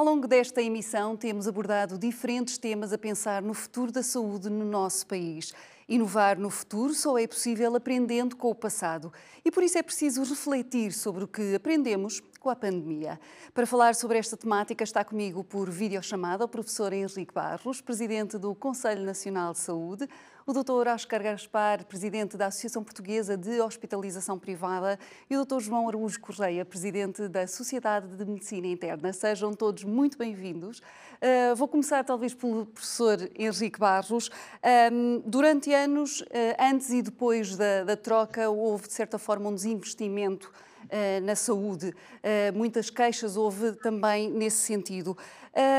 Ao longo desta emissão, temos abordado diferentes temas a pensar no futuro da saúde no nosso país. Inovar no futuro só é possível aprendendo com o passado e por isso é preciso refletir sobre o que aprendemos com a pandemia. Para falar sobre esta temática está comigo por videochamada o professor Henrique Barros, presidente do Conselho Nacional de Saúde, o Dr. Oscar Gaspar, presidente da Associação Portuguesa de Hospitalização Privada, e o Dr. João Araújo Correia, presidente da Sociedade de Medicina Interna. Sejam todos muito bem-vindos. Uh, vou começar talvez pelo professor Henrique Barros. Um, durante anos, uh, antes e depois da, da, troca, houve de certa forma um desinvestimento uh, na saúde. muitas queixas houve também nesse sentido.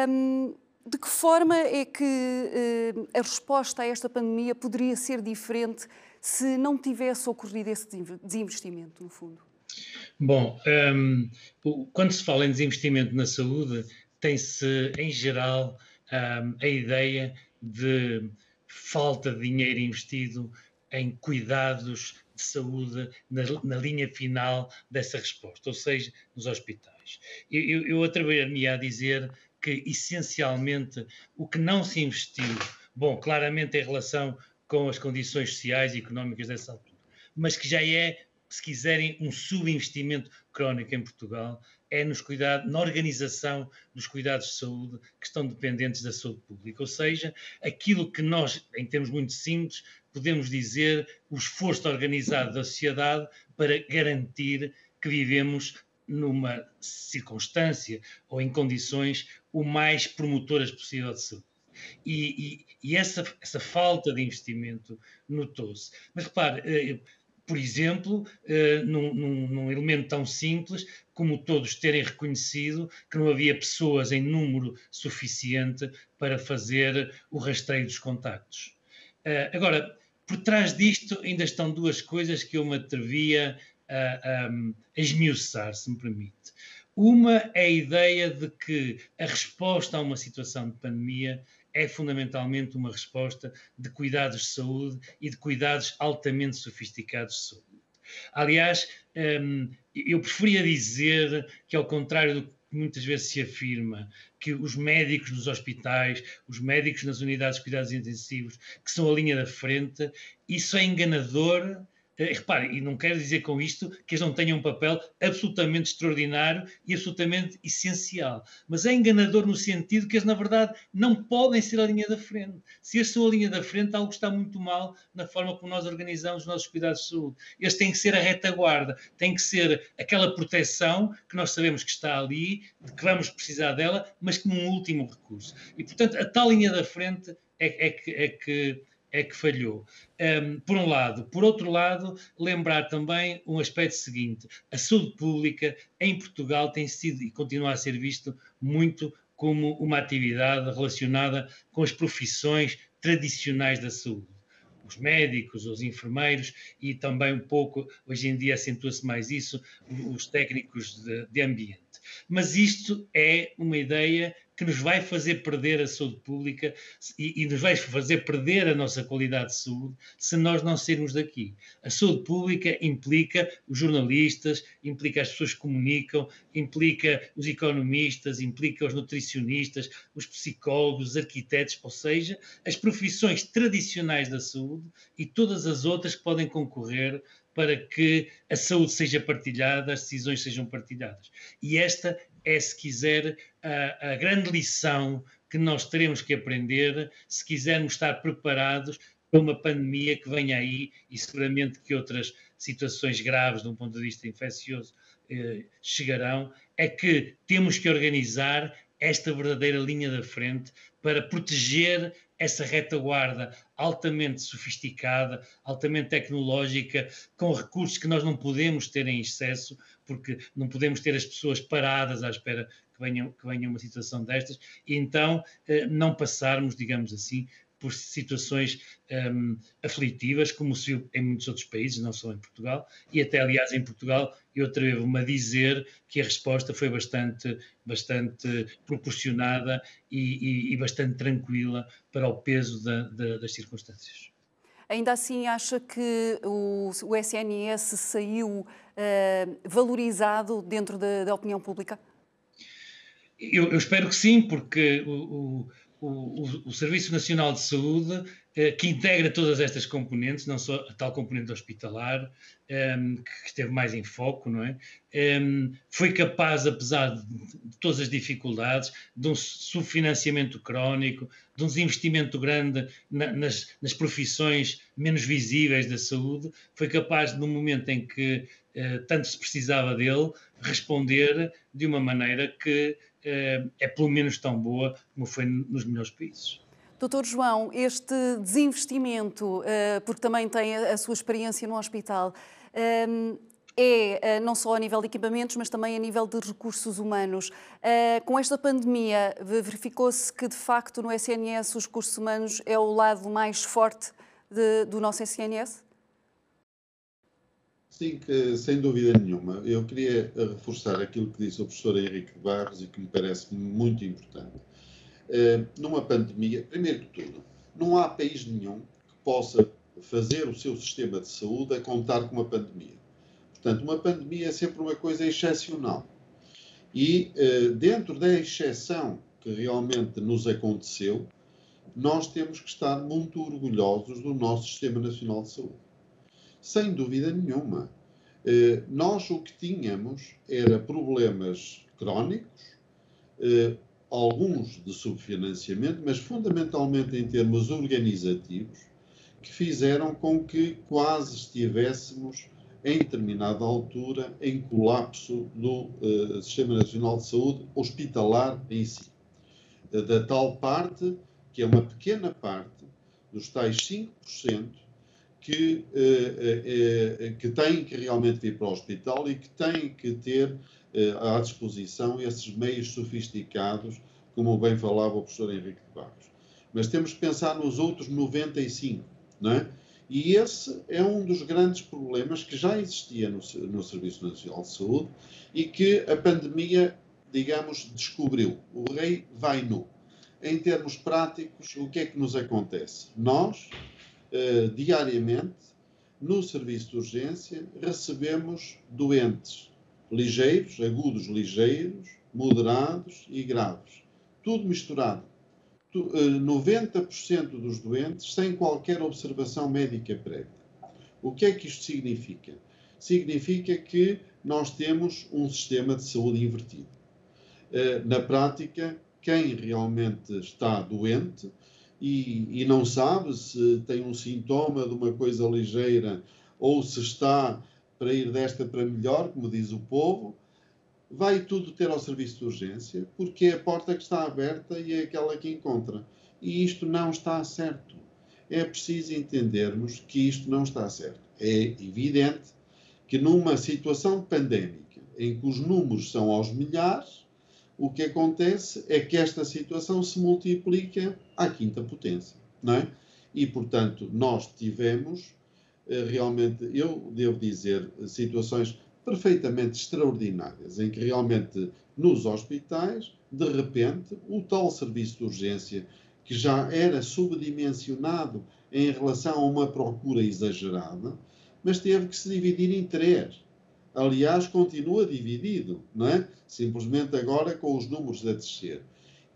Um, de que forma é que eh, a resposta a esta pandemia poderia ser diferente se não tivesse ocorrido esse desinvestimento, no fundo? Bom, um, quando se fala em desinvestimento na saúde, tem-se, em geral, um, a ideia de falta de dinheiro investido em cuidados de saúde na, na linha final dessa resposta, ou seja, nos hospitais. Eu, eu, eu atreveria-me a dizer que essencialmente o que não se investiu, bom, claramente em relação com as condições sociais e económicas dessa altura, mas que já é, se quiserem, um subinvestimento crónico em Portugal, é nos cuidados, na organização dos cuidados de saúde que estão dependentes da saúde pública. Ou seja, aquilo que nós, em termos muito simples, podemos dizer o esforço organizado da sociedade para garantir que vivemos numa circunstância ou em condições o mais promotoras possível de saúde. E, e, e essa, essa falta de investimento notou-se. Mas repare, eh, por exemplo, eh, num, num, num, elemento tão simples como todos terem reconhecido que não havia pessoas em número suficiente para fazer o rastreio dos contactos. Eh, agora, por trás disto ainda estão duas coisas que eu me atrevia a, a, a esmiuçar, se me permite. Uma é a ideia de que a resposta a uma situação de pandemia é fundamentalmente uma resposta de cuidados de saúde e de cuidados altamente sofisticados de saúde. Aliás, hum, eu preferia dizer que, ao contrário do que muitas vezes se afirma, que os médicos nos hospitais, os médicos nas unidades de cuidados intensivos, que são a linha da frente, isso é enganador repare, e não quero dizer com isto que eles não tenham um papel absolutamente extraordinário e absolutamente essencial, mas é enganador no sentido que eles, na verdade, não podem ser a linha da frente. Se eles são a linha da frente, algo está muito mal na forma como nós organizamos os nossos cuidados de saúde. Eles têm que ser a retaguarda, têm que ser aquela proteção que nós sabemos que está ali, que vamos precisar dela, mas como um último recurso. E, portanto, a tal linha da frente é, é que. É que é que falhou. Um, por um lado. Por outro lado, lembrar também um aspecto seguinte: a saúde pública em Portugal tem sido e continua a ser visto muito como uma atividade relacionada com as profissões tradicionais da saúde. Os médicos, os enfermeiros e também um pouco, hoje em dia acentua-se mais isso, os técnicos de, de ambiente. Mas isto é uma ideia que nos vai fazer perder a saúde pública e, e, nos vai fazer perder a nossa qualidade de saúde se nós não sairmos daqui. A saúde pública implica os jornalistas, implica as pessoas que comunicam, implica os economistas, implica os nutricionistas, os psicólogos, os arquitetos, ou seja, as profissões tradicionais da saúde e todas as outras que podem concorrer para que a saúde seja partilhada, as decisões sejam partilhadas. E esta é, se quiser, a, a grande lição que nós teremos que aprender se quisermos estar preparados para uma pandemia que venha aí e seguramente que outras situações graves, de um ponto de vista infeccioso, eh, chegarão, é que temos que organizar esta verdadeira linha da frente para proteger essa retaguarda altamente sofisticada, altamente tecnológica, com recursos que nós não podemos ter em excesso, porque não podemos ter as pessoas paradas à espera que venha, que venha uma situação destas, e então eh, não passarmos, digamos assim, por situações um, aflitivas, como se viu em muitos outros países, não só em Portugal, e até, aliás, em Portugal, eu atrevo-me a dizer que a resposta foi bastante, bastante proporcionada e, e, e bastante tranquila para o peso da, da, das circunstâncias. Ainda assim, acha que o, o SNS saiu uh, valorizado dentro da, da opinião pública? Eu, eu, espero que sim, porque o, o, o, o Serviço Nacional de Saúde eh, que integra todas estas componentes, não só a tal componente hospitalar, ehm, que esteve mais em foco, não é? Ehm, foi capaz, apesar de, de, todas as dificuldades, de um subfinanciamento crónico, de um desinvestimento grande na, nas, nas, profissões menos visíveis da saúde, foi capaz, no momento em que uh, tanto se precisava dele, responder de uma maneira que uh, é pelo menos tão boa como foi nos melhores países. Doutor João, este desinvestimento, eh, porque também tem a sua experiência no hospital, eh, é eh, não só a nível de equipamentos, mas também a nível de recursos humanos. Com esta pandemia, verificou-se que, de facto, no SNS os recursos humanos é o lado mais forte de, do nosso SNS? Sim, que, sem dúvida nenhuma. Eu queria reforçar aquilo que disse o professor Henrique Barros e que me parece muito importante eh, numa pandemia, primeiro de tudo, não há país nenhum que possa fazer o seu sistema de saúde a contar com uma pandemia. Portanto, uma pandemia é sempre uma coisa excepcional. E eh, dentro da exceção que realmente nos aconteceu, nós temos que estar muito orgulhosos do nosso Sistema Nacional de Saúde. Sem dúvida nenhuma. Eh, nós o que tínhamos era problemas crónicos, alguns de subfinanciamento, mas fundamentalmente em termos organizativos, que fizeram com que quase estivéssemos, em determinada altura, em colapso do uh, Sistema Nacional de Saúde hospitalar em si. Da tal parte, que é uma pequena parte, dos tais 5%, que, uh, que têm que realmente vir para o hospital e que têm que ter eh, à disposição esses meios sofisticados, como bem falava o professor Henrique de Barros. Mas temos que pensar nos outros 95, não é? E esse é um dos grandes problemas que já existia no, no Serviço Nacional de Saúde e que a pandemia, digamos, descobriu. O rei vai nu. Em termos práticos, o que é que nos acontece? Nós, eh, diariamente, no serviço de urgência, recebemos doentes ligeiros, agudos ligeiros, moderados e graves. Tudo misturado. 90% eh, dos doentes sem qualquer observação médica prévia. O que é que isto significa? Significa que nós temos um sistema de saúde invertido. Eh, na prática, quem realmente está doente e, e não sabe se tem um sintoma de uma coisa ligeira ou se está para ir desta para melhor, como diz o povo, vai tudo ter ao serviço de urgência, porque é a porta que está aberta e é aquela que encontra. E isto não está certo. É preciso entendermos que isto não está certo. É evidente que numa situação pandémica, em que os números são aos milhares, o que acontece é que esta situação se multiplica à quinta potência, não é? E, portanto, nós tivemos eh, realmente, eu devo dizer, situações perfeitamente extraordinárias, em que realmente nos hospitais, de repente, o tal serviço de urgência, que já era subdimensionado em relação a uma procura exagerada, mas teve que se dividir em três. Aliás, continua dividido, não é? Simplesmente agora com os números a descer.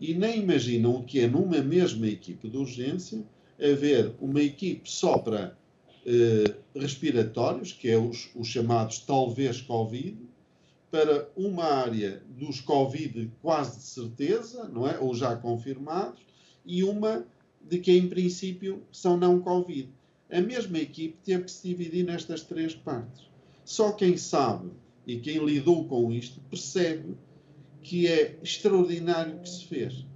E nem imaginam o que é numa mesma equipe de urgência haver uma equipe só para eh, respiratórios, que é os, os, chamados talvez Covid, para uma área dos Covid quase de certeza, não é? Ou já confirmados, e uma de que em princípio são não Covid. A mesma equipe teve que se dividir nestas três partes. Só quem sabe e quem lidou com isto percebe que é extraordinário o que se fez.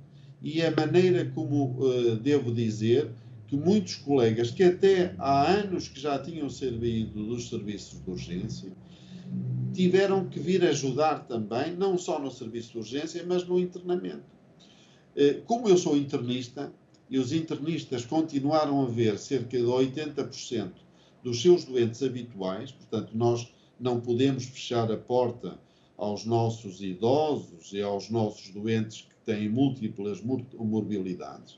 E a maneira como, uh, devo dizer, que muitos colegas que até há anos que já tinham servido dos serviços de urgência tiveram que vir ajudar também, não só no serviço de urgência, mas no internamento. Eh, como eu sou internista, e os internistas continuaram a ver cerca de 80% dos seus doentes habituais, portanto, nós não podemos fechar a porta aos nossos idosos e aos nossos doentes que têm múltiplas morbilidades.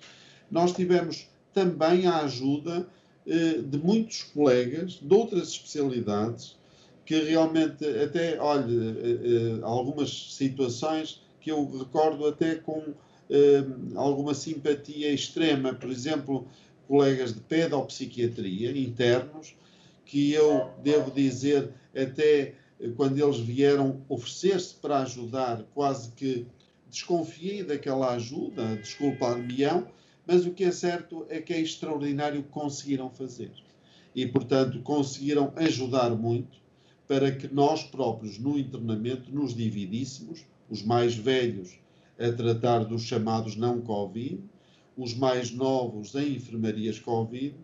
Nós tivemos também a ajuda eh, de muitos colegas de outras especialidades que realmente até, olha, eh, eh, algumas situações que eu recordo até com eh, alguma simpatia extrema, por exemplo, colegas de pedopsiquiatria internos, que eu devo dizer até quando eles vieram oferecer-se para ajudar, quase que desconfiei daquela ajuda, desculpa-me-ão, mas o que é certo é que é extraordinário o que conseguiram fazer. E, portanto, conseguiram ajudar muito para que nós próprios, no internamento, nos dividíssemos, os mais velhos a tratar dos chamados não-Covid, os mais novos em enfermarias Covid,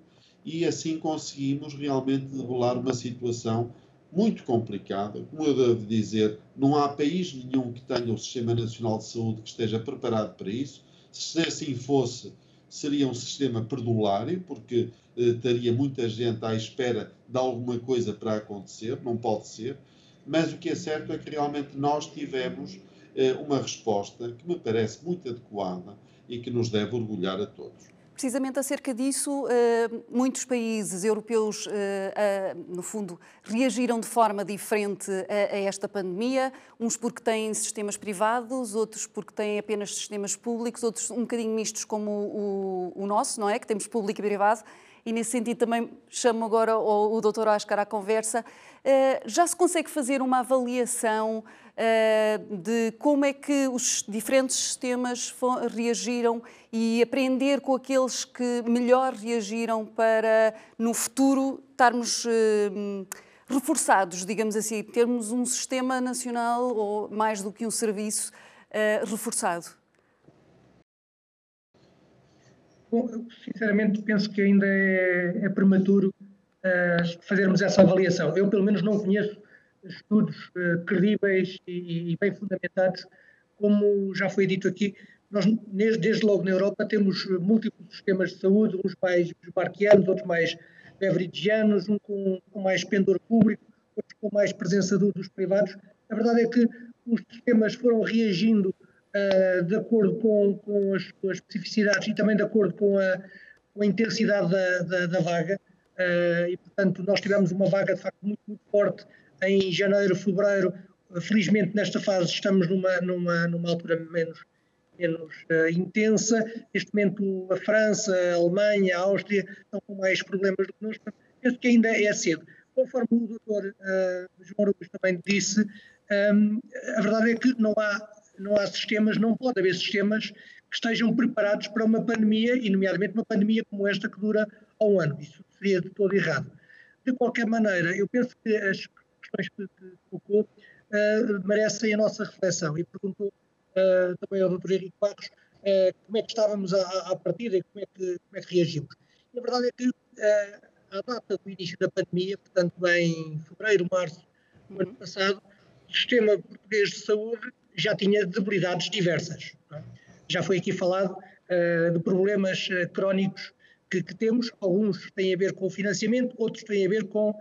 e assim conseguimos realmente debelar uma situação muito complicada. Como eu devo dizer, não há país nenhum que tenha o Sistema Nacional de Saúde que esteja preparado para isso. Se assim fosse, seria um sistema perdulário, porque eh, teria muita gente à espera de alguma coisa para acontecer, não pode ser. Mas o que é certo é que realmente nós tivemos eh, uma resposta que me parece muito adequada e que nos deve orgulhar a todos. Precisamente acerca disso, eh, muitos países europeus, eh, no fundo, reagiram de forma diferente a esta pandemia, uns porque têm sistemas privados, outros porque têm apenas sistemas públicos, outros um bocadinho mistos como o, nosso, não é? Que temos público e privado. E nesse sentido também chamo agora o, o Dr. Ascar à conversa. Já se consegue fazer uma avaliação eh, de como é que os diferentes sistemas reagiram e aprender com aqueles que melhor reagiram para, no futuro, estarmos eh, reforçados, digamos assim, termos um sistema nacional ou mais do que um serviço eh, reforçado? Bom, eu sinceramente penso que ainda é, é prematuro uh, fazermos essa avaliação. Eu, pelo menos, não conheço estudos uh, credíveis e, e, bem fundamentados, como já foi dito aqui, nós desde logo na Europa temos múltiplos sistemas de saúde, uns mais bismarquianos, outros mais beverigianos, um com, com, mais pendor público, outros com mais presença do, dos privados. A verdade é que os sistemas foram reagindo uh, de acordo com, com as suas especificidades e também de acordo com a, com a intensidade da, da, da vaga. Uh, e, portanto, nós tivemos uma vaga de facto muito, muito forte em janeiro, fevereiro. Felizmente, nesta fase, estamos numa, numa, numa altura menos, menos uh, intensa. Neste momento, a França, a Alemanha, a Áustria estão com mais problemas do que nós. Penso que ainda é cedo. Conforme o doutor uh, João Rubens também disse, um, a verdade é que não há, não há sistemas, não pode haver sistemas que estejam preparados para uma pandemia, e nomeadamente uma pandemia como esta que dura um ano. Isso seria de todo errado. De qualquer maneira, eu penso que as questões que, colocou uh, merecem a nossa reflexão. E perguntou uh, também ao Dr. Henrique Barros uh, como é que estávamos à, à partida e como é que, como é que reagimos. E a verdade é que à data do início da pandemia, portanto em fevereiro, março do uhum. ano passado, o sistema português de saúde já tinha debilidades diversas. É? Já foi aqui falado de problemas crónicos que, que, temos, alguns têm a ver com o financiamento, outros têm a ver com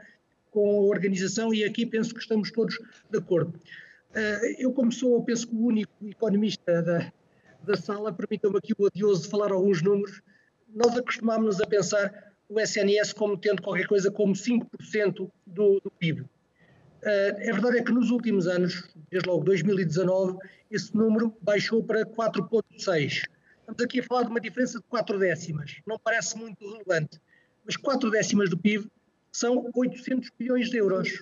com a organização e aqui penso que estamos todos de acordo. Eh, eu, como sou, penso que o único economista da, da sala, permitam-me aqui o odioso de falar alguns números, nós acostumámos a pensar o SNS como tendo qualquer coisa como 5% do, do PIB. Eh, a verdade é que nos últimos anos, desde logo 2019, esse número baixou para 4,6%. Estamos aqui a falar de uma diferença de 4 décimas. Não parece muito relevante, mas 4 décimas do PIB são 800 bilhões de euros.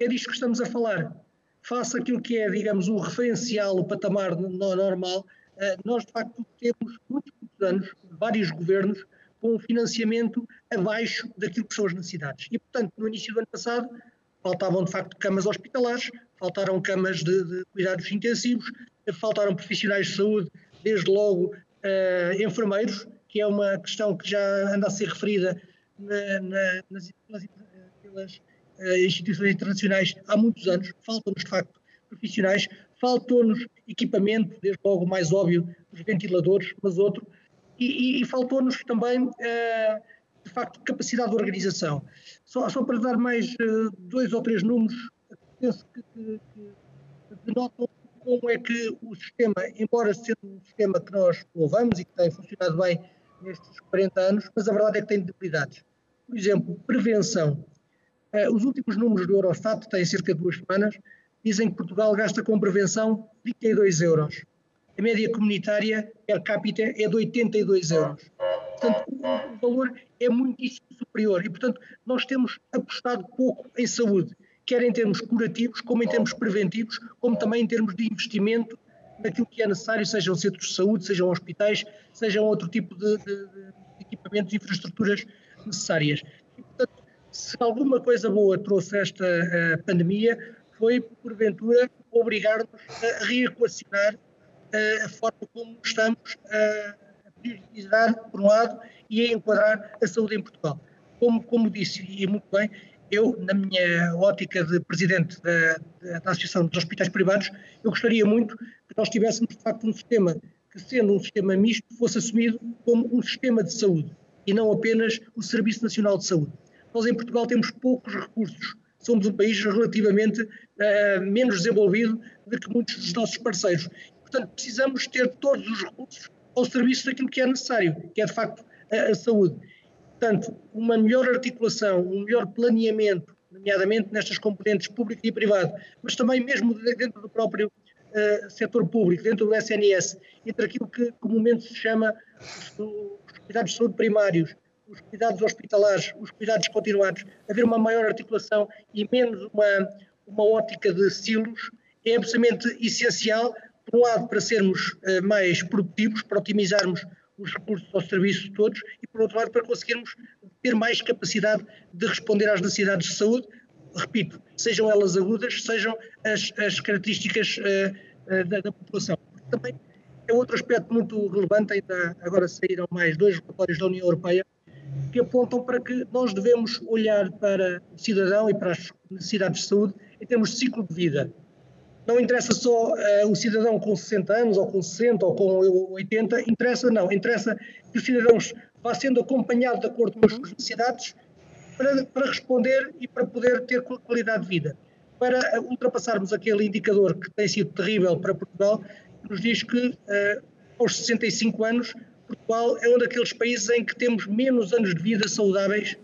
É disto que estamos a falar. Face aquilo que é, digamos, o referencial, o patamar normal, eh, nós de facto temos muitos, muitos anos, vários governos, com um financiamento abaixo daquilo que são as necessidades. E, portanto, no início do ano passado, faltavam de facto camas hospitalares, faltaram camas de, de cuidados intensivos, faltaram profissionais de saúde, desde logo uh, enfermeiros, que é uma questão que já anda a ser referida na, na, nas, pelas, uh, instituições internacionais há muitos anos, faltam-nos de facto profissionais, faltou-nos equipamento, desde logo o mais óbvio, os ventiladores, mas outro, e, e, e faltou-nos também, uh, de facto, capacidade de organização. Só, só para dar mais dois ou três números, penso que, que, que denotam como é que o sistema, embora sendo um sistema que nós louvamos e que tem funcionado bem nestes 40 anos, mas a verdade é que tem debilidades. Por exemplo, prevenção. Uh, os últimos números do Eurostat, têm cerca de duas semanas, dizem que Portugal gasta com prevenção 32 euros. a média comunitária per capita é de 82 euros. Portanto, o valor é muitíssimo superior e, portanto, nós temos apostado pouco em saúde, quer em termos curativos, como em termos preventivos, como também em termos de investimento naquilo que é necessário, sejam centros de saúde, sejam hospitais, sejam outro tipo de, de, de equipamentos e infraestruturas necessárias. E, portanto, se alguma coisa boa trouxe esta uh, pandemia, foi, porventura, obrigar-nos a reequacionar uh, a forma como estamos a priorizar, por um lado, e a enquadrar a saúde em Portugal. Como, como disse, e muito bem, eu, na minha ótica de presidente da, da, Associação dos Hospitais Privados, eu gostaria muito que nós tivéssemos, de facto, um sistema que, sendo um sistema misto, fosse assumido como um sistema de saúde e não apenas o Serviço Nacional de Saúde. Nós, em Portugal, temos poucos recursos. Somos um país relativamente uh, menos desenvolvido do que muitos dos nossos parceiros. Portanto, precisamos ter todos os recursos ao serviço daquilo que é necessário, que é, de facto, a, a saúde. Portanto, uma melhor articulação, um melhor planeamento, nomeadamente nestas componentes público e privado, mas também mesmo dentro do próprio uh, setor público, dentro do SNS, entre aquilo que comumente se chama os cuidados de saúde primários, os cuidados hospitalares, os cuidados continuados, haver uma maior articulação e menos uma, uma ótica de silos, é absolutamente essencial, por um lado, para sermos uh, mais produtivos, para otimizarmos os recursos ao serviço todos e, por outro lado, para conseguirmos ter mais capacidade de responder às necessidades de saúde, repito, sejam elas agudas, sejam as, as características uh, uh, da, da, população. Também é outro aspecto muito relevante, ainda agora saíram mais dois relatórios da União Europeia, que apontam para que nós devemos olhar para o cidadão e para as necessidades de saúde em termos de ciclo de vida. Não interessa só uh, o cidadão com 60 anos, ou com 60, ou com 80, interessa não, interessa que os cidadãos vá sendo acompanhado de acordo com as suas necessidades para, para responder e para poder ter qualidade de vida. Para ultrapassarmos aquele indicador que tem sido terrível para Portugal, que nos diz que uh, aos 65 anos Portugal é um daqueles países em que temos menos anos de vida saudáveis,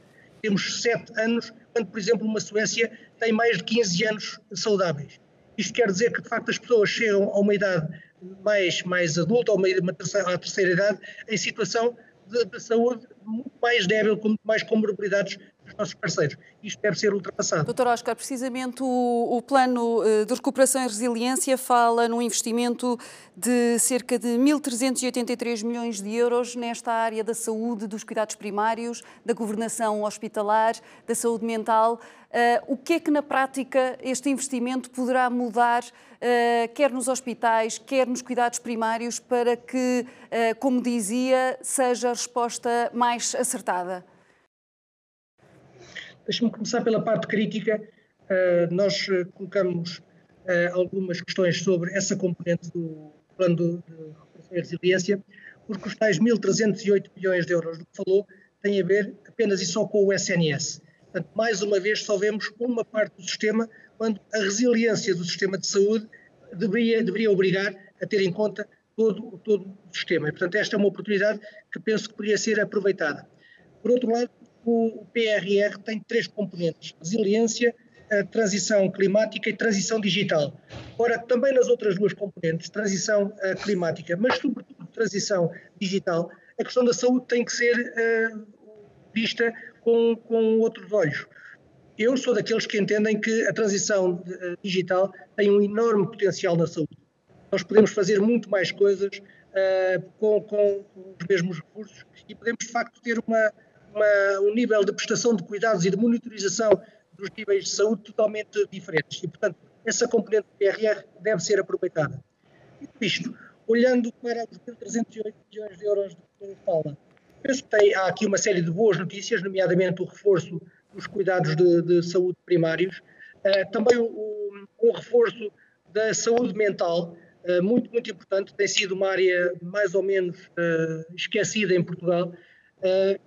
temos 7 anos, quando, por exemplo, uma Suécia tem mais de 15 anos saudáveis. Isto quer dizer que, de facto, as pessoas chegam a uma idade mais, mais adulta, ou uma, terceira, à terceira idade, em situação de, de saúde muito mais débil, com mais comorbilidades dos nossos parceiros. Isto deve ser ultrapassado. Doutor Oscar, precisamente o, o plano eh, de recuperação e resiliência fala num investimento de cerca de 1.383 milhões de euros nesta área da saúde, dos cuidados primários, da governação hospitalar, da saúde mental. Uh, o que é que na prática este investimento poderá mudar, uh, quer nos hospitais, quer nos cuidados primários, para que, uh, como dizia, seja a resposta mais acertada? Deixe-me começar pela parte crítica. Uh, nós uh, colocamos uh, algumas questões sobre essa componente do plano de, recuperação e resiliência, porque os tais 1.308 milhões de euros do que falou têm a ver apenas e só com o SNS. Portanto, mais uma vez, só vemos uma parte do sistema, quando a resiliência do sistema de saúde deveria, deveria obrigar a ter em conta todo, todo o sistema. E, portanto, esta é uma oportunidade que penso que poderia ser aproveitada. Por outro lado, o PRR tem três componentes: resiliência, transição climática e transição digital. Ora, também nas outras duas componentes, transição uh, climática, mas sobretudo transição digital, a questão da saúde tem que ser uh, vista com, com outros olhos. Eu sou daqueles que entendem que a transição uh, digital tem um enorme potencial na saúde. Nós podemos fazer muito mais coisas com, com os mesmos recursos e podemos, de facto, ter uma, uma, um nível de prestação de cuidados e de monitorização dos níveis de saúde totalmente diferentes. E, portanto, essa componente do PRR deve ser aproveitada. Dito isto, olhando para os 1.308 milhões de euros de que fala, penso que tem, há aqui uma série de boas notícias, nomeadamente o reforço dos cuidados de, de saúde primários, uh, também o, um reforço da saúde mental, uh, muito, muito importante, tem sido uma área mais ou menos uh, esquecida em Portugal,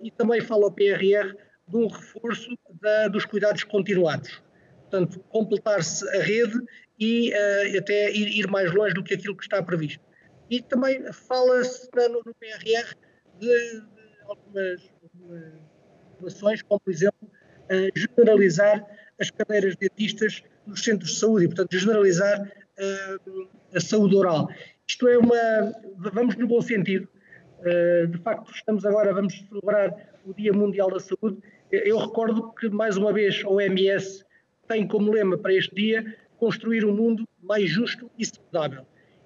e também fala o PRR de um reforço da, dos cuidados continuados. Portanto, completar-se a rede e uh, até ir, ir, mais longe do que aquilo que está previsto. E também fala-se no, no, PRR de, de algumas, inovações, como, por exemplo, uh, generalizar as cadeiras dentistas nos centros de saúde e, portanto, generalizar a saúde oral. Isto é uma. Vamos no bom sentido. De facto, estamos agora, vamos celebrar o Dia Mundial da Saúde. Eu recordo que, mais uma vez, a OMS tem como lema para este dia construir um mundo mais justo e saudável.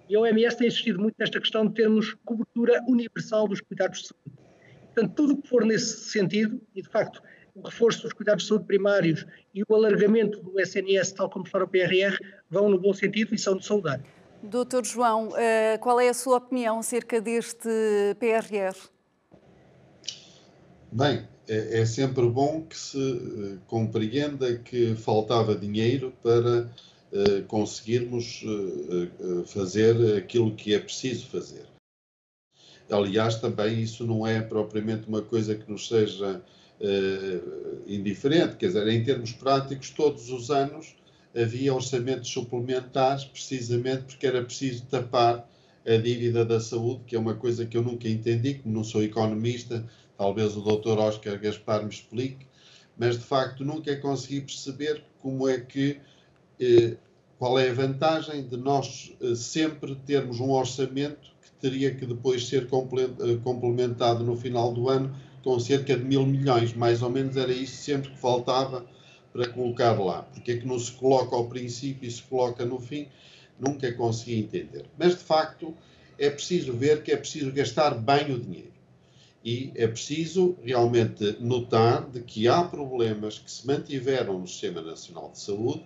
E a OMS tem insistido muito nesta questão de termos cobertura universal dos cuidados de saúde. Portanto, tudo o que for nesse sentido, e de facto o reforço dos cuidados de saúde primários e o alargamento do SNS, tal como está no PRR, vão no bom sentido e são de saudar. Doutor João, eh, qual é a sua opinião acerca deste PRR? Bem, é, é sempre bom que se uh, compreenda que faltava dinheiro para uh, conseguirmos fazer aquilo que é preciso fazer. Aliás, também isso não é propriamente uma coisa que nos seja indiferente, quer dizer, em termos práticos, todos os anos havia orçamentos suplementares, precisamente porque era preciso tapar a dívida da saúde, que é uma coisa que eu nunca entendi, como não sou economista, talvez o Dr. Oscar Gaspar me explique, mas de facto nunca consegui perceber como é que, eh, qual é a vantagem de nós eh, sempre termos um orçamento que teria que depois ser eh, complementado no final do ano com cerca de mil milhões, mais ou menos era isso sempre que faltava para colocar lá. Porque é que não se coloca ao princípio e se coloca no fim? Nunca consegui entender. Mas de facto é preciso ver que é preciso gastar bem o dinheiro. E é preciso realmente notar de que há problemas que se mantiveram no Sistema Nacional de Saúde,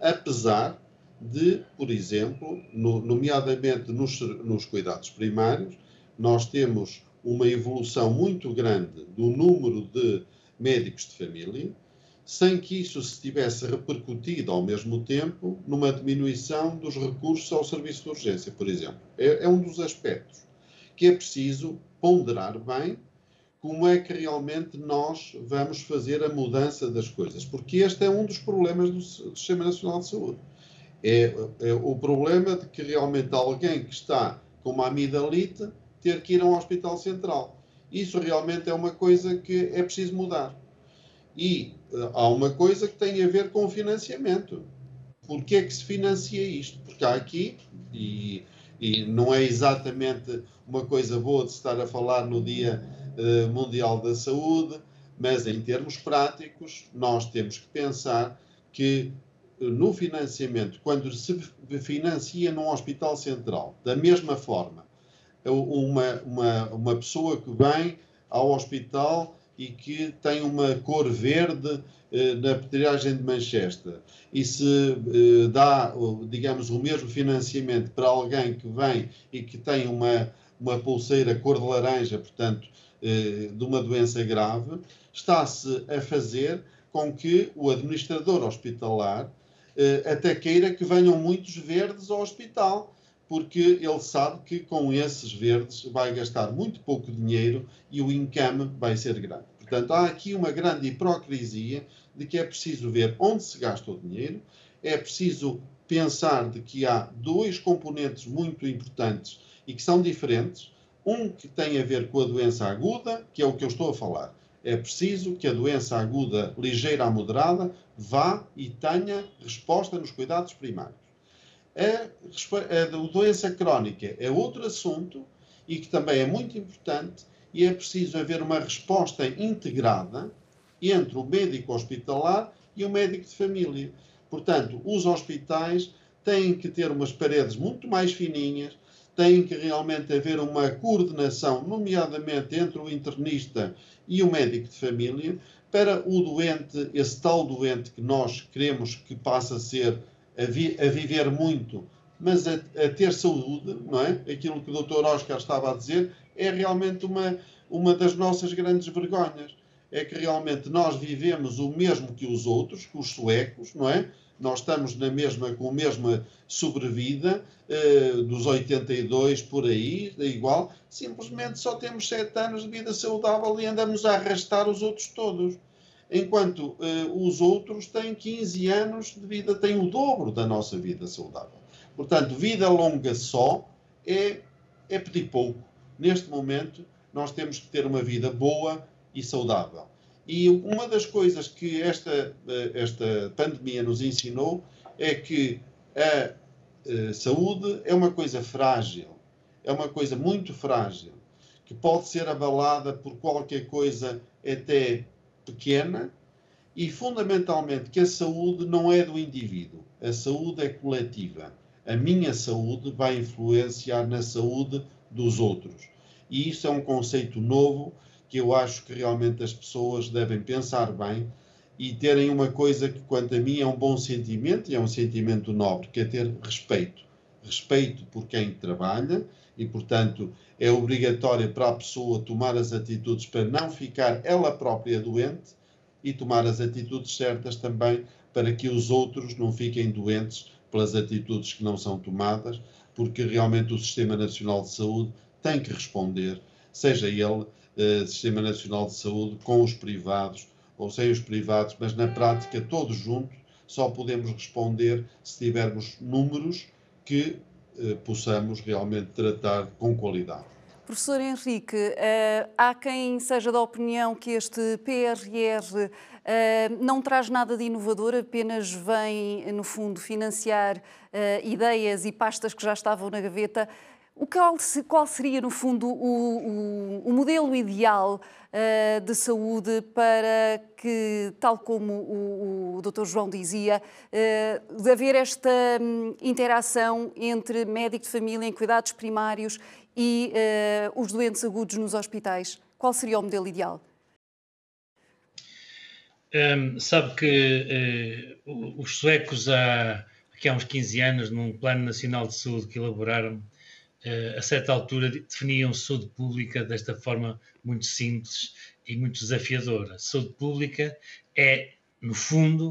apesar de, por exemplo, no, nomeadamente nos, nos cuidados primários, nós temos uma evolução muito grande do número de médicos de família, sem que isso se tivesse repercutido ao mesmo tempo numa diminuição dos recursos ao serviço de urgência, por exemplo. É, é um dos aspectos que é preciso ponderar bem como é que realmente nós vamos fazer a mudança das coisas. Porque este é um dos problemas do Sistema Nacional de Saúde. É, é o problema de que realmente alguém que está com uma amidalite ter que ir a um hospital central. Isso realmente é uma coisa que é preciso mudar. E uh, há uma coisa que tem a ver com o financiamento. Por que é que se financia isto? Porque há aqui, e, e não é exatamente uma coisa boa de estar a falar no Dia uh, Mundial da Saúde, mas em termos práticos, nós temos que pensar que uh, no financiamento, quando se financia num hospital central, da mesma forma, uma, uma, uma pessoa que vem ao hospital e que tem uma cor verde eh, na petragem de Manchester. E se eh, dá, digamos, o mesmo financiamento para alguém que vem e que tem uma, uma pulseira cor de laranja, portanto, eh, de uma doença grave, está-se a fazer com que o administrador hospitalar até queira que venham muitos verdes ao hospital, porque ele sabe que com esses verdes vai gastar muito pouco dinheiro e o income vai ser grande. Portanto, há aqui uma grande hipocrisia de que é preciso ver onde se gasta o dinheiro, é preciso pensar de que há dois componentes muito importantes e que são diferentes um que tem a ver com a doença aguda, que é o que eu estou a falar. É preciso que a doença aguda, ligeira a moderada, vá e tenha resposta nos cuidados primários. A, a doença crónica é outro assunto e que também é muito importante e é preciso haver uma resposta integrada entre o médico hospitalar e o médico de família. Portanto, os hospitais têm que ter umas paredes muito mais fininhas, tem que realmente haver uma coordenação, nomeadamente entre o internista e o médico de família, para o doente, esse tal doente que nós queremos que passe a ser, a, vi, a viver muito, mas a, a, ter saúde, não é? Aquilo que o Dr. Oscar estava a dizer, é realmente uma, uma das nossas grandes vergonhas. É que realmente nós vivemos o mesmo que os outros, que os suecos, não é? nós estamos na mesma, com a mesma sobrevida, eh, dos 82 por aí, é igual, simplesmente só temos 7 anos de vida saudável e andamos a arrastar os outros todos. Enquanto eh, os outros têm 15 anos de vida, têm o dobro da nossa vida saudável. Portanto, vida longa só é, é pedir pouco. Neste momento, nós temos que ter uma vida boa e saudável. E uma das coisas que esta, esta pandemia nos ensinou é que a, uh, saúde é uma coisa frágil, é uma coisa muito frágil, que pode ser abalada por qualquer coisa até pequena e, fundamentalmente, que a saúde não é do indivíduo, a saúde é coletiva. A minha saúde vai influenciar na saúde dos outros. E isso é um conceito novo que eu acho que realmente as pessoas devem pensar bem e terem uma coisa que, quanto a mim, é um bom sentimento e é um sentimento nobre, que é ter respeito. Respeito por quem trabalha e, portanto, é obrigatório para a pessoa tomar as atitudes para não ficar ela própria doente e tomar as atitudes certas também para que os outros não fiquem doentes pelas atitudes que não são tomadas, porque realmente o Sistema Nacional de Saúde tem que responder, seja ele eh, Sistema Nacional de Saúde com os privados ou sem os privados, mas na prática todos juntos só podemos responder se tivermos números que possamos realmente tratar com qualidade. Professor Henrique, uh, há quem seja da opinião que este PRR eh, não traz nada de inovador, apenas vem, no fundo, financiar ideias e pastas que já estavam na gaveta. O qual, qual seria, no fundo, o, o, o modelo ideal uh, de saúde para que, tal como o, o Dr. João dizia, uh, de haver esta um, interação entre médico de família em cuidados primários e uh, os doentes agudos nos hospitais? Qual seria o modelo ideal? Um, sabe que os suecos, há, aqui há uns 15 anos, num Plano Nacional de Saúde que elaboraram, a certa altura definiam saúde pública desta forma muito simples e muito desafiadora. Saúde pública é, no fundo,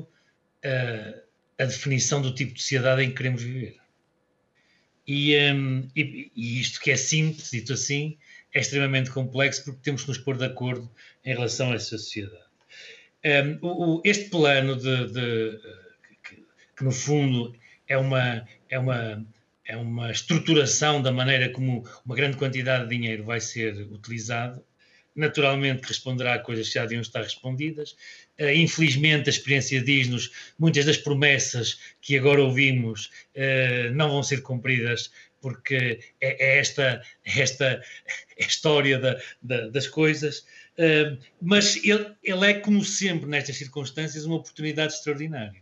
uh, a definição do tipo de sociedade em que queremos viver. E, um, e, e, isto que é simples, dito assim, é extremamente complexo porque temos que nos pôr de acordo em relação a essa sociedade. Um, o, este plano de, de que, que, no fundo é uma, é uma é uma estruturação da maneira como uma grande quantidade de dinheiro vai ser utilizado. Naturalmente responderá a coisas que já deviam estar respondidas. Uh, infelizmente, a experiência diz-nos muitas das promessas que agora ouvimos uh, não vão ser cumpridas porque é, é esta, esta história da, da, das coisas. Uh, mas ele, ele, é, como sempre, nestas circunstâncias, uma oportunidade extraordinária.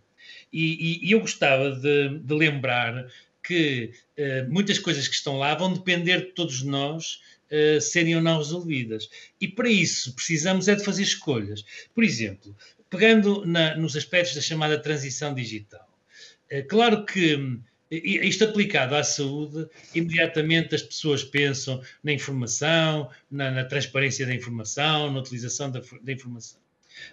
E, e, e eu gostava de, de lembrar que uh, muitas coisas que estão lá vão depender de todos nós uh, serem ou não resolvidas. E para isso precisamos é de fazer escolhas. Por exemplo, pegando na, nos aspectos da chamada transição digital. Uh, claro que isto aplicado à saúde, imediatamente as pessoas pensam na informação, na, na transparência da informação, na utilização da, da informação.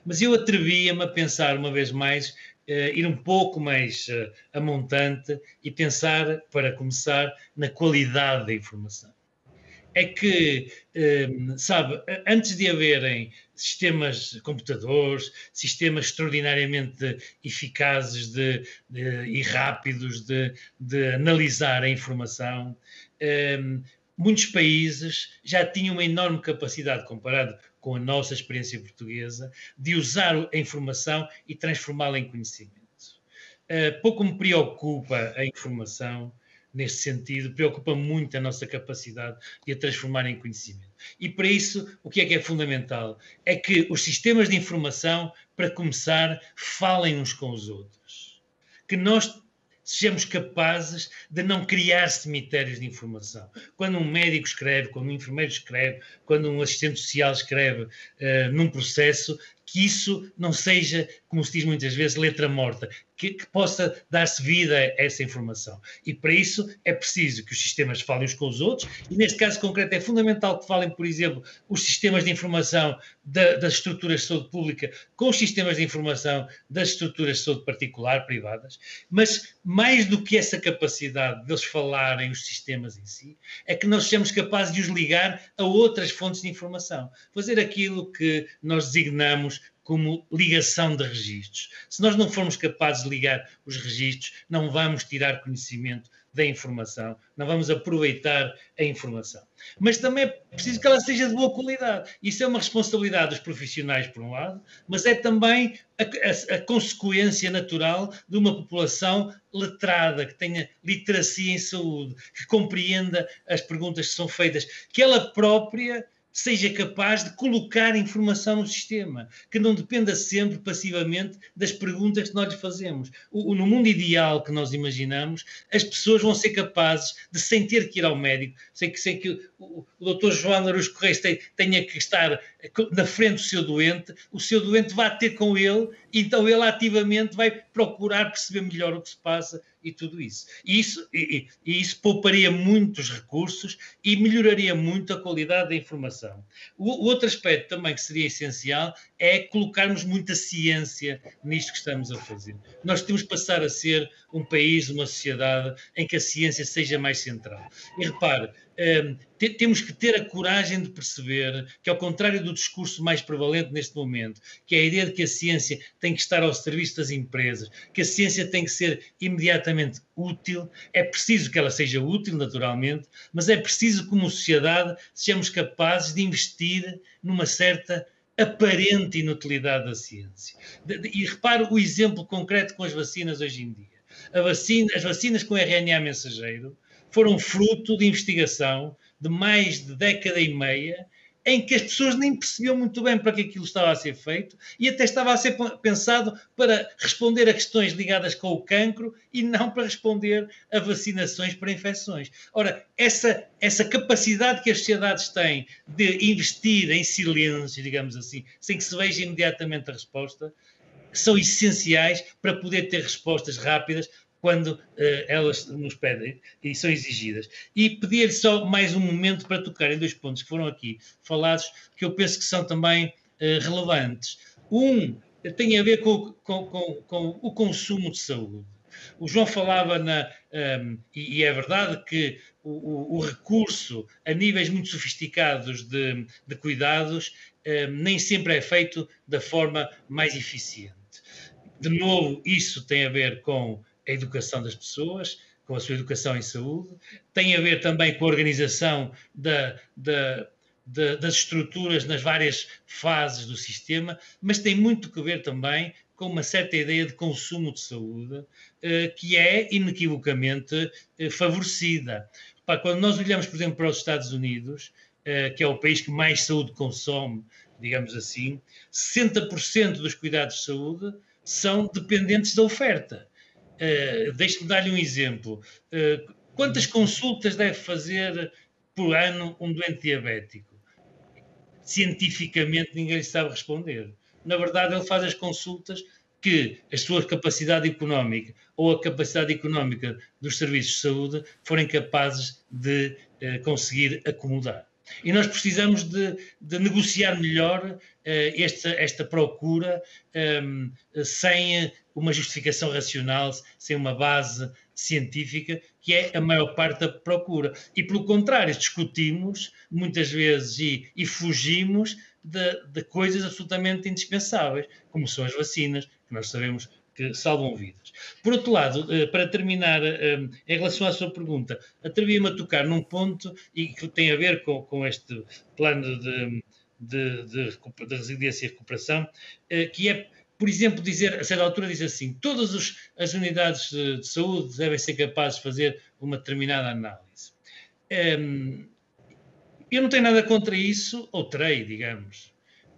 Mas eu atrevia-me a pensar uma vez mais ir um pouco mais uh, a montante e pensar, para começar, na qualidade da informação. É que, uh, sabe, antes de haverem sistemas computadores, sistemas extraordinariamente eficazes de, de, e rápidos de, de, analisar a informação, muitos países já tinham uma enorme capacidade, comparado com a nossa experiência portuguesa, de usar a informação e transformá-la em conhecimento. Uh, pouco me preocupa a informação nesse sentido, preocupa muito a nossa capacidade de a transformar em conhecimento. E para isso, o que é que é fundamental? É que os sistemas de informação, para começar, falem uns com os outros. Que nós sejamos capazes de não criar cemitérios de informação. Quando um médico escreve, quando um enfermeiro escreve, quando um assistente social escreve uh, num processo, que isso não seja, como se diz muitas vezes, letra morta, que, que possa dar-se vida a essa informação. E para isso é preciso que os sistemas falem uns com os outros, e neste caso concreto é fundamental que falem, por exemplo, os sistemas de informação da, das estruturas de saúde pública com os sistemas de informação das estruturas de saúde particular, privadas, mas mais do que essa capacidade deles falarem os sistemas em si, é que nós sejamos capazes de os ligar a outras fontes de informação. Fazer aquilo que nós designamos como ligação de registros. Se nós não formos capazes de ligar os registros, não vamos tirar conhecimento da informação, não vamos aproveitar a informação. Mas também é preciso que ela seja de boa qualidade. Isso é uma responsabilidade dos profissionais, por um lado, mas é também a, a, a consequência natural de uma população letrada, que tenha literacia em saúde, que compreenda as perguntas que são feitas, que ela própria seja capaz de colocar informação no sistema, que não dependa sempre passivamente das perguntas que nós lhe fazemos. O, no mundo ideal que nós imaginamos, as pessoas vão ser capazes de, sem ter que ir ao médico, sem que, sem que o, o doutor João Aruz Correia tenha que estar na frente do seu doente, o seu doente vai ter com ele, então ele ativamente vai procurar perceber melhor o que se passa e tudo isso. E isso, e, e isso pouparia muitos recursos e melhoraria muito a qualidade da informação. O, o, outro aspecto também que seria essencial é colocarmos muita ciência nisto que estamos a fazer. Nós temos que passar a ser um país, uma sociedade em que a ciência seja mais central. E repare, um, temos que ter a coragem de perceber que, ao contrário do discurso mais prevalente neste momento, que é a ideia de que a ciência tem que estar ao serviço das empresas, que a ciência tem que ser imediatamente útil, é preciso que ela seja útil, naturalmente, mas é preciso, como sociedade, sejamos capazes de investir numa certa aparente inutilidade da ciência. E repare o exemplo concreto com as vacinas hoje em dia. Vacina, as vacinas com RNA mensageiro foram fruto de investigação de mais de década e meia, em que as pessoas nem percebiam muito bem para que aquilo estava a ser feito e até estava a ser pensado para responder a questões ligadas com o cancro e não para responder a vacinações para infecções. Ora, essa, essa capacidade que as sociedades têm de investir em silêncio, digamos assim, sem que se veja imediatamente a resposta, são essenciais para poder ter respostas rápidas quando uh, elas nos pedem e são exigidas. E pedir só mais um momento para tocar em dois pontos que foram aqui falados, que eu penso que são também uh, relevantes. Um tem a ver com, com, com, com, o consumo de saúde. O João falava na, um, ehm, e, e, é verdade que o, o, recurso a níveis muito sofisticados de, de cuidados um, ehm, nem sempre é feito da forma mais eficiente. De novo, isso tem a ver com a educação das pessoas, com a sua educação em saúde, tem a ver também com a organização da, da, da, das estruturas nas várias fases do sistema, mas tem muito que ver também com uma certa ideia de consumo de saúde eh, que é inequivocamente eh, favorecida. quando nós olhamos, por exemplo, para os Estados Unidos, eh, que é o país que mais saúde consome, digamos assim, 60% dos cuidados de saúde são dependentes da oferta. Uh, Deixe-me dar-lhe um exemplo. Uh, quantas consultas deve fazer por ano um doente diabético? Cientificamente ninguém sabe responder. Na verdade, ele faz as consultas que a sua capacidade económica ou a capacidade económica dos serviços de saúde forem capazes de uh, conseguir acomodar. E nós precisamos de, de negociar melhor uh, esta, esta procura um, ehm, sem uma justificação racional, sem uma base científica, que é a maior parte da procura. E, pelo contrário, discutimos muitas vezes e, e fugimos de, de, coisas absolutamente indispensáveis, como são as vacinas, que nós sabemos que salvam vidas. Por outro lado, eh, para terminar, eh, em relação à sua pergunta, atrevi-me a tocar num ponto e que tem a ver com, com este plano de, de, de, de resiliência e recuperação, eh, que é por exemplo, dizer, a certa altura diz assim, todas os, as unidades de, de, saúde devem ser capazes de fazer uma determinada análise. Um, eu não tenho nada contra isso, ou terei, digamos,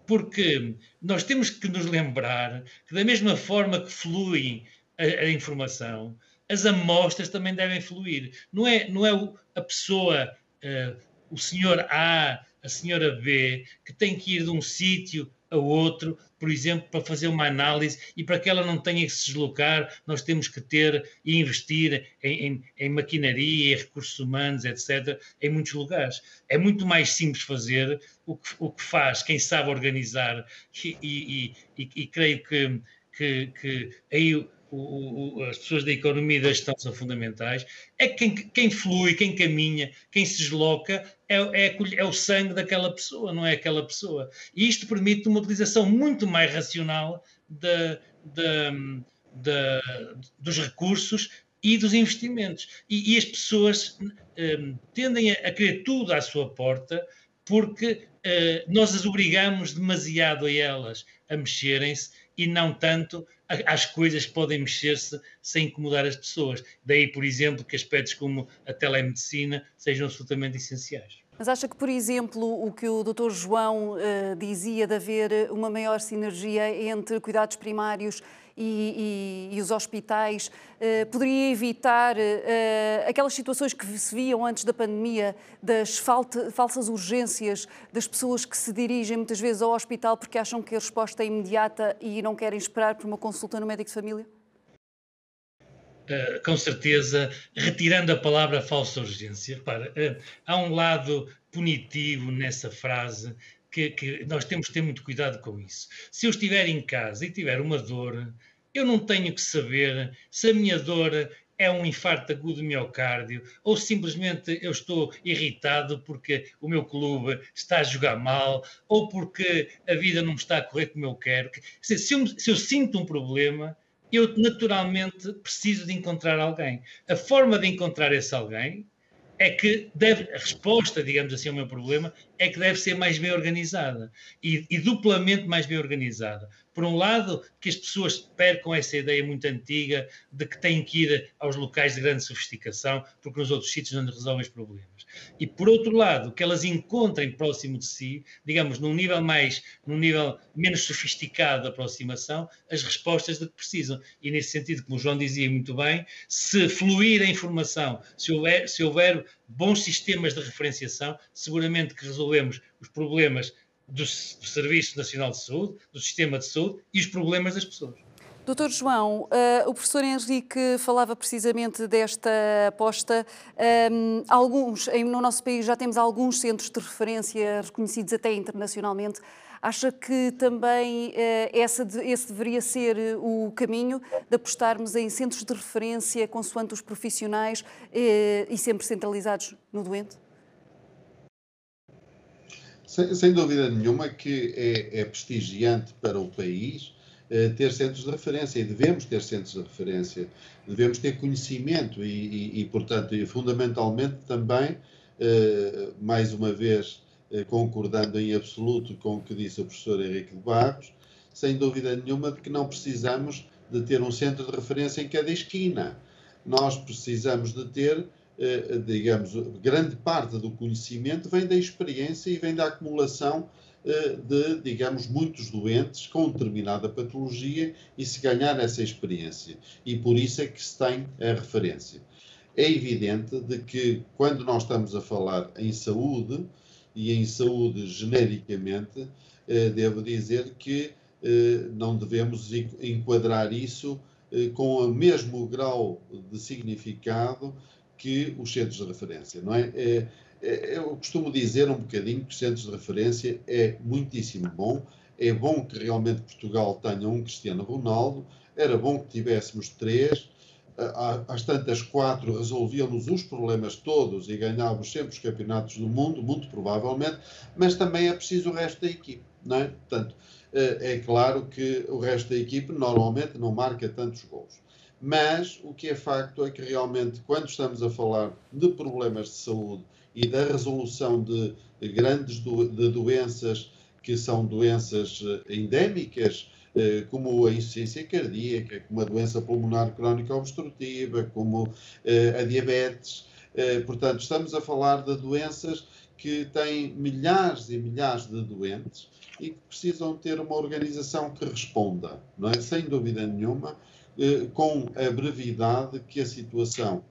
porque nós temos que nos lembrar que da mesma forma que flui a, a informação, as amostras também devem fluir. Não é, não é a pessoa, uh, o senhor A, a senhora B, que tem que ir de um sítio a outro, por exemplo, para fazer uma análise e para que ela não tenha que se deslocar, nós temos que ter e investir em, em, em maquinaria, em recursos humanos, etc., em muitos lugares. É muito mais simples fazer o que, o que faz quem sabe organizar, e, e, e, e creio que, que, que aí o, o, as pessoas da economia e da gestão são fundamentais, é quem, quem flui, quem caminha, quem se desloca, é, é, é, o sangue daquela pessoa, não é aquela pessoa. E isto permite uma utilização muito mais racional de, de, de, dos recursos e dos investimentos. E, e as pessoas um, tendem a, a querer tudo à sua porta porque uh, nós as obrigamos demasiado a elas a mexerem-se e não tanto às coisas podem mexer-se sem incomodar as pessoas. Daí, por exemplo, que aspectos como a telemedicina sejam absolutamente essenciais. Mas acha que, por exemplo, o que o Dr. João uh, dizia de haver uma maior sinergia entre cuidados primários e, e, e os hospitais, uh, poderia evitar uh, aquelas situações que se viam antes da pandemia, das falta, falsas urgências, das pessoas que se dirigem muitas vezes ao hospital porque acham que a resposta é imediata e não querem esperar por uma consulta no médico de família? Uh, com certeza, retirando a palavra falsa urgência. Uh, há um lado punitivo nessa frase que, que, nós temos que ter muito cuidado com isso. Se eu estiver em casa e tiver uma dor, eu não tenho que saber se a minha dor é um infarto agudo do miocárdio ou simplesmente eu estou irritado porque o meu clube está a jogar mal ou porque a vida não me está a correr como eu quero. Se, eu, se eu sinto um problema, eu naturalmente preciso de encontrar alguém. A forma de encontrar esse alguém é que deve, a resposta, digamos assim, ao meu problema é que deve ser mais bem organizada e, e, duplamente mais bem organizada. Por um lado, que as pessoas percam essa ideia muito antiga de que têm que ir aos locais de grande sofisticação porque nos outros sítios não resolvem os problemas. E por outro lado, que elas encontrem próximo de si, digamos, num nível mais, num nível menos sofisticado de aproximação, as respostas de que precisam. E nesse sentido, como o João dizia muito bem, se fluir a informação, se houver, se houver bons sistemas de referenciação, seguramente que resolvemos os problemas do, do Serviço Nacional de Saúde, do sistema de saúde e os problemas das pessoas. Doutor João, uh, o professor Henrique falava precisamente desta aposta. Um, alguns, no nosso país já temos alguns centros de referência reconhecidos até internacionalmente. Acha que também uh, essa, esse deveria ser o caminho de apostarmos em centros de referência consoante os profissionais uh, e sempre centralizados no doente? Sem, sem dúvida nenhuma que é, é prestigiante para o país eh, ter centros de referência e devemos ter centros de referência, devemos ter conhecimento e, e, e portanto, e fundamentalmente também, eh, mais uma vez, eh, concordando em absoluto com o que disse o professor Henrique de Barros, sem dúvida nenhuma de que não precisamos de ter um centro de referência em cada esquina. Nós precisamos de ter, digamos, grande parte do conhecimento vem da experiência e vem da acumulação eh, de, digamos, muitos doentes com determinada patologia e se ganhar essa experiência. E por isso é que se tem a referência. É evidente de que quando nós estamos a falar em saúde, e em saúde genericamente, eh, devo dizer que eh, não devemos enquadrar isso com o mesmo grau de significado que os centros de referência, não é? É, eu costumo dizer um bocadinho que os centros de referência é muitíssimo bom. É bom que realmente Portugal tenha um Cristiano Ronaldo. Era bom que tivéssemos três. Às tantas quatro resolvíamos os problemas todos e ganhávamos sempre os campeonatos do mundo, muito provavelmente, mas também é preciso o resto da equipe, não é? Portanto, é, é claro que o resto da equipe normalmente não marca tantos gols. Mas o que é facto é que realmente, quando estamos a falar de problemas de saúde e da resolução de grandes do, de doenças que são doenças eh, endémicas, eh, como a insuficiência cardíaca, como a doença pulmonar crónica obstrutiva, como eh, a diabetes. Portanto, estamos a falar de doenças que têm milhares e milhares de doentes e que precisam ter uma organização que responda, não é? sem dúvida nenhuma, com a brevidade que a situação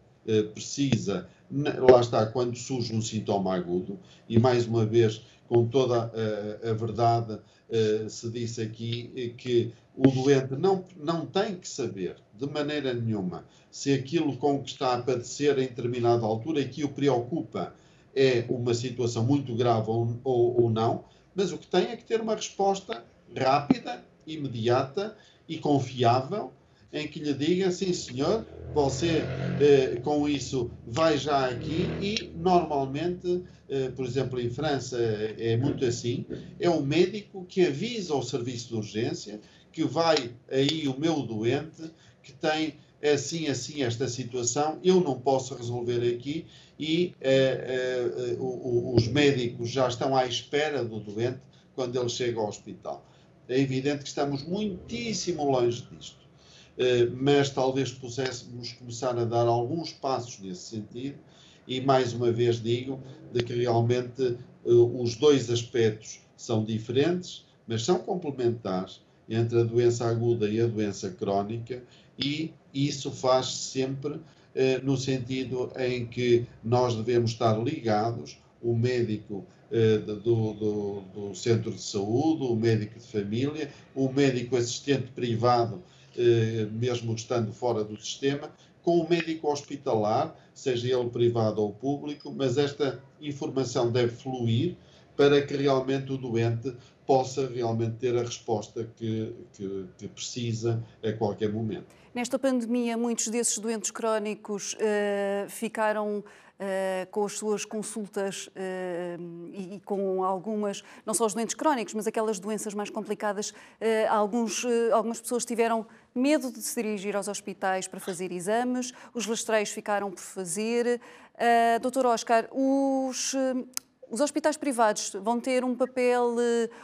precisa lá está, quando surge um sintoma agudo, e mais uma vez, com toda a, a verdade, uh, se disse aqui que o doente não, não tem que saber, de maneira nenhuma, se aquilo com que está a padecer em determinada altura e que o preocupa é uma situação muito grave ou, ou, ou não, mas o que tem é que ter uma resposta rápida, imediata e confiável em que lhe diga, sim senhor, você eh, com isso vai já aqui e normalmente, eh, por exemplo, em França é muito assim, é o médico que avisa ao serviço de urgência que vai aí o meu doente que tem assim, assim esta situação, eu não posso resolver aqui e uh, uh, os médicos já estão à espera do doente quando ele chega ao hospital. É evidente que estamos muitíssimo longe disto, mas talvez pudéssemos começar a dar alguns passos nesse sentido e mais uma vez digo de que realmente os dois aspectos são diferentes, mas são complementares entre a doença aguda e a doença crónica e isso faz sempre eh, no sentido em que nós devemos estar ligados, o médico eh, do, do, do, centro de saúde, o médico de família, o médico assistente privado, eh, mesmo estando fora do sistema, com o médico hospitalar, seja ele privado ou público, mas esta informação deve fluir para que realmente o doente possa realmente ter a resposta que, que, que precisa a qualquer momento. Nesta pandemia, muitos desses doentes crónicos uh, ficaram Uh, com as suas consultas uh, e, e, com algumas, não só os doentes crónicos, mas aquelas doenças mais complicadas, alguns, algumas pessoas tiveram medo de se dirigir aos hospitais para fazer exames, os lastreios ficaram por fazer. Doutor Oscar, os, os hospitais privados vão ter um papel,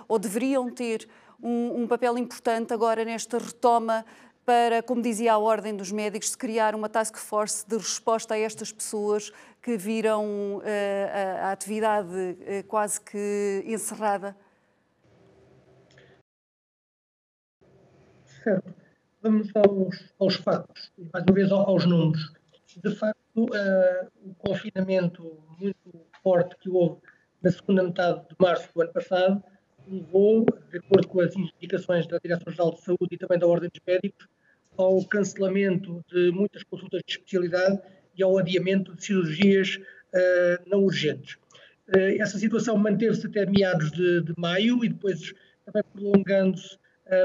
ou deveriam ter um, um papel importante agora nesta retoma para, como dizia a Ordem dos Médicos, se criar uma task force de resposta a estas pessoas que viram uh, a, a, atividade uh, quase que encerrada? Certo. Vamos aos, aos factos, mais uma vez aos números. De facto, uh, o confinamento muito forte que houve na segunda metade de março do ano passado levou, de acordo com as indicações da Direção-Geral de Saúde e também da Ordem dos Médicos, ao cancelamento de muitas consultas de especialidade e ao adiamento de cirurgias uh, não urgentes. Uh, essa situação manteve-se até meados de, de, maio e depois também prolongando-se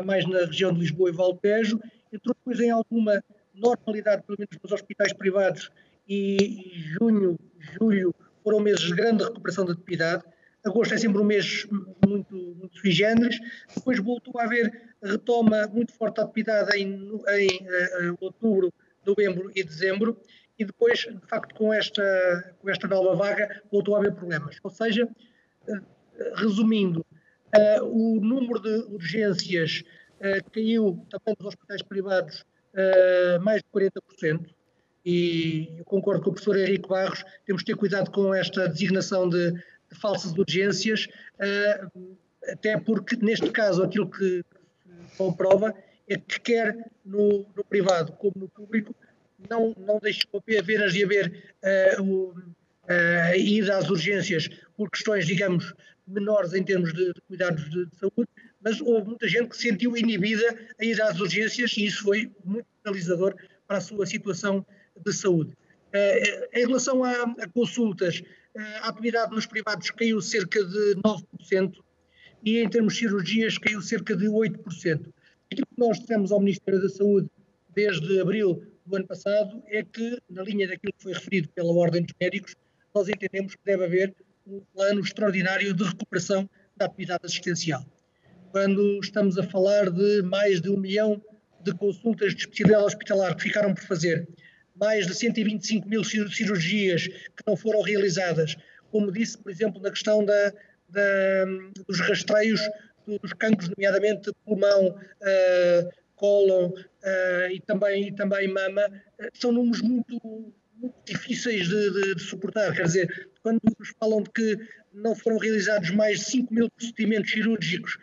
mais na região de Lisboa e Valtejo, entrou depois em alguma normalidade, pelo menos nos hospitais privados, e, junho, julho foram meses de grande recuperação da atividade, Agosto é sempre um mês muito, muito sui generis. Depois voltou a haver retoma muito forte da atividade em, em uh, outubro, novembro e dezembro. E depois, de facto, com esta, com esta nova vaga, voltou a haver problemas. Ou seja, resumindo, o número de urgências caiu também nos hospitais privados mais de 40%. E eu concordo com o professor Henrique Barros, temos de ter cuidado com esta designação de de falsas urgências, eh, até porque, neste caso, aquilo que comprova é que quer no, no privado como no público não, não deixou apenas de haver uh, uh, a ida às urgências por questões, digamos, menores em termos de, de cuidados de, de, saúde, mas houve muita gente que se sentiu inibida a ir às urgências e isso foi muito penalizador para a sua situação de saúde. Uh, em relação a, a consultas, a atividade nos privados caiu cerca de 9% e em termos de cirurgias caiu cerca de 8%. Aquilo que nós dissemos ao Ministério da Saúde desde abril do ano passado é que, na linha daquilo que foi referido pela Ordem dos Médicos, nós entendemos que deve haver um plano extraordinário de recuperação da atividade assistencial. Quando estamos a falar de mais de um milhão de consultas de especialidade hospitalar que ficaram por fazer, mais de 125 mil cirurgias que não foram realizadas, como disse, por exemplo, na questão da, da, dos rastreios dos cancros, nomeadamente pulmão, uh, cólon uh, e, também, e também mama, uh, são números muito, muito difíceis de, de, de, suportar. Quer dizer, quando nos falam de que não foram realizados mais de 5 mil procedimentos cirúrgicos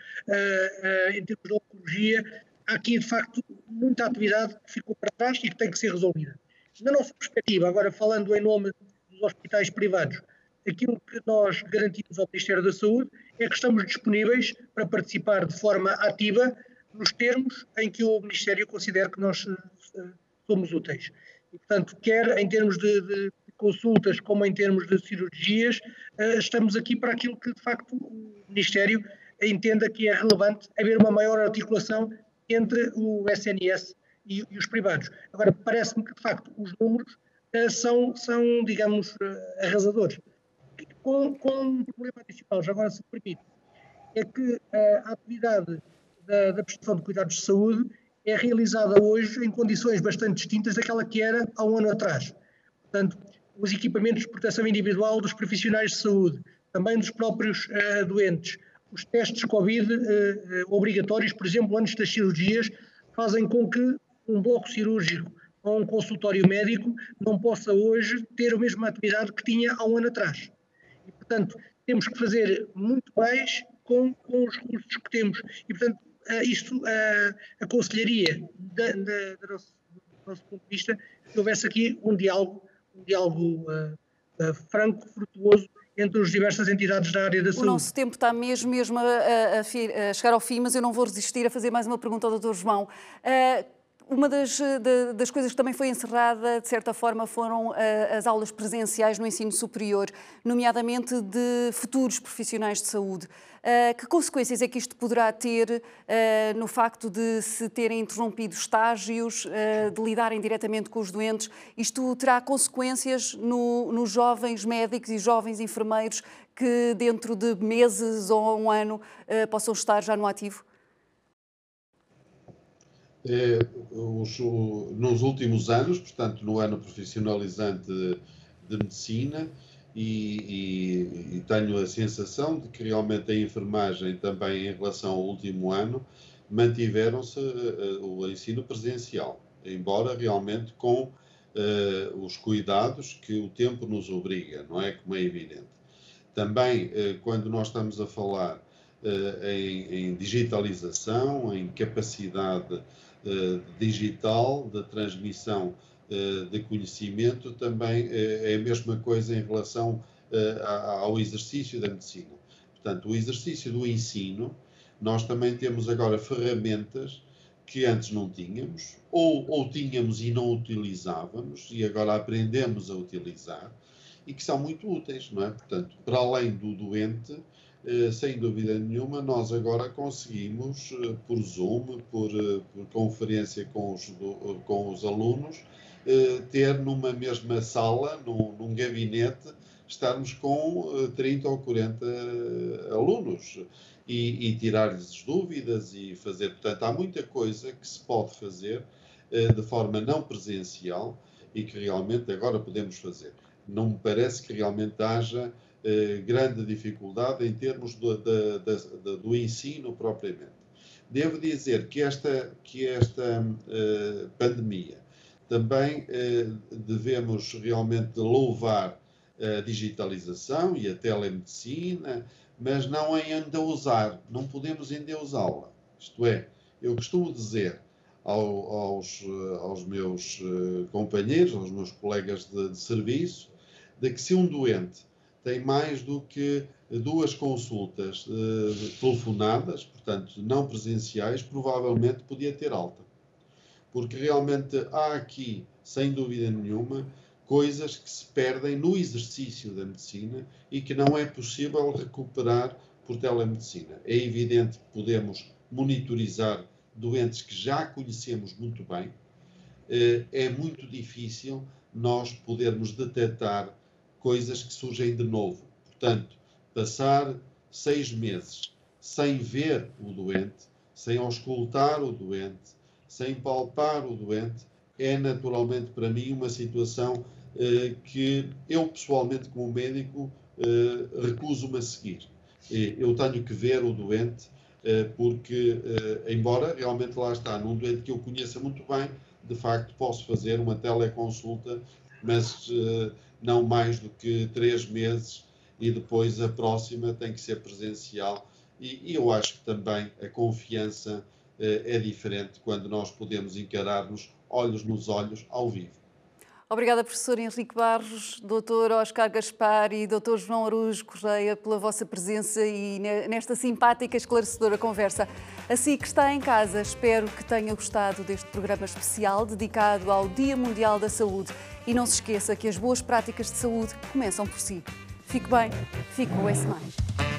em termos de oncologia, há aqui, de facto, muita atividade que ficou para trás e que tem que ser resolvida. Na nossa perspectiva, agora falando em nome dos hospitais privados, aquilo que nós garantimos ao Ministério da Saúde é que estamos disponíveis para participar de forma ativa nos termos em que o Ministério considera que nós uh, somos úteis. E, portanto, quer em termos de, de consultas como em termos de cirurgias, uh, estamos aqui para aquilo que, de facto, o Ministério entenda que é relevante haver uma maior articulação entre o SNS e, e os privados. Agora, parece-me que, de facto, os números uh, são, são, digamos, uh, arrasadores. Com, com, um problema adicional, já agora se permite, é que a atividade da, da prestação de cuidados de saúde é realizada hoje em condições bastante distintas daquela que era há um ano atrás. Portanto, os equipamentos de proteção individual dos profissionais de saúde, também dos próprios uh, doentes, os testes Covid uh, uh, obrigatórios, por exemplo, antes das cirurgias, fazem com que um bloco cirúrgico ou um consultório médico não possa hoje ter a mesma atividade que tinha há um ano atrás. E, portanto, temos que fazer muito mais com, com os recursos que temos. E, portanto, isto aconselharia, da, da, do, nosso, do, nosso, ponto de vista, que houvesse aqui um diálogo, um diálogo uh, franco, frutuoso, entre as diversas entidades da área da saúde. O nosso tempo está mesmo, mesmo a, a, a, chegar ao fim, mas eu não vou resistir a fazer mais uma pergunta ao Dr. João. Uh, uma das, de, das, coisas que também foi encerrada, de certa forma, foram uh, as aulas presenciais no ensino superior, nomeadamente de futuros profissionais de saúde. Uh, que consequências é que isto poderá ter uh, no facto de se terem interrompido estágios, de lidarem diretamente com os doentes? Isto terá consequências no, nos jovens médicos e jovens enfermeiros que, dentro de meses ou um ano, possam estar já no ativo? É, os, nos últimos anos, portanto, no ano profissionalizante de, de medicina, e, e, e, tenho a sensação de que realmente a enfermagem também em relação ao último ano mantiveram-se uh, o ensino presencial, embora realmente com uh, os cuidados que o tempo nos obriga, não é? Como é evidente. Também, uh, quando nós estamos a falar em, em digitalização, em capacidade eh, digital, da transmissão eh, de conhecimento, também eh, é a mesma coisa em relação ao exercício da medicina. Portanto, o exercício do ensino, nós também temos agora ferramentas que antes não tínhamos, ou, ou tínhamos e não utilizávamos, e agora aprendemos a utilizar, e que são muito úteis, não é? Portanto, para além do doente, eh, sem dúvida nenhuma, nós agora conseguimos, eh, por Zoom, por, eh, por conferência com os, com os alunos, ter numa mesma sala, num, num gabinete, estarmos com 30 ou 40 alunos e, e tirar-lhes dúvidas e fazer. Portanto, há muita coisa que se pode fazer de forma não presencial e que realmente agora podemos fazer. Não me parece que realmente haja eh, grande dificuldade em termos do, da, da, do ensino propriamente. Devo dizer que esta, que esta uh, pandemia também uh, devemos realmente louvar a digitalização e a telemedicina, mas não em endeusar, não podemos endeusá-la. Isto é, eu costumo dizer ao, aos, aos meus companheiros, aos meus colegas de, de serviço, de que se um doente tem mais do que duas consultas uh, telefonadas, portanto não presenciais, provavelmente podia ter alta. Porque realmente há aqui, sem dúvida nenhuma, coisas que se perdem no exercício da medicina e que não é possível recuperar por telemedicina. É evidente que podemos monitorizar doentes que já conhecemos muito bem. Uh, é muito difícil nós podermos detectar coisas que surgem de novo. Portanto, passar seis meses sem ver o doente, sem auscultar o doente, sem palpar o doente, é naturalmente para mim uma situação eh, que eu pessoalmente, como médico, eh, recuso-me a seguir. Eu tenho que ver o doente eh, porque, eh, embora realmente lá está, num doente que eu conheça muito bem, de facto posso fazer uma teleconsulta, mas eh, não mais do que três meses e depois a próxima tem que ser presencial. E, e eu acho que também a confiança eh, é diferente quando nós podemos encarar-nos olhos nos olhos ao vivo. Obrigada, professor Henrique Barros, doutor Oscar Gaspar e doutor João Arujo Correia pela vossa presença e nesta simpática e esclarecedora conversa. Assim que está em casa, espero que tenha gostado deste programa especial dedicado ao Dia Mundial da Saúde. E não se esqueça que as boas práticas de saúde começam por si. Fique bem, fique com esse mais.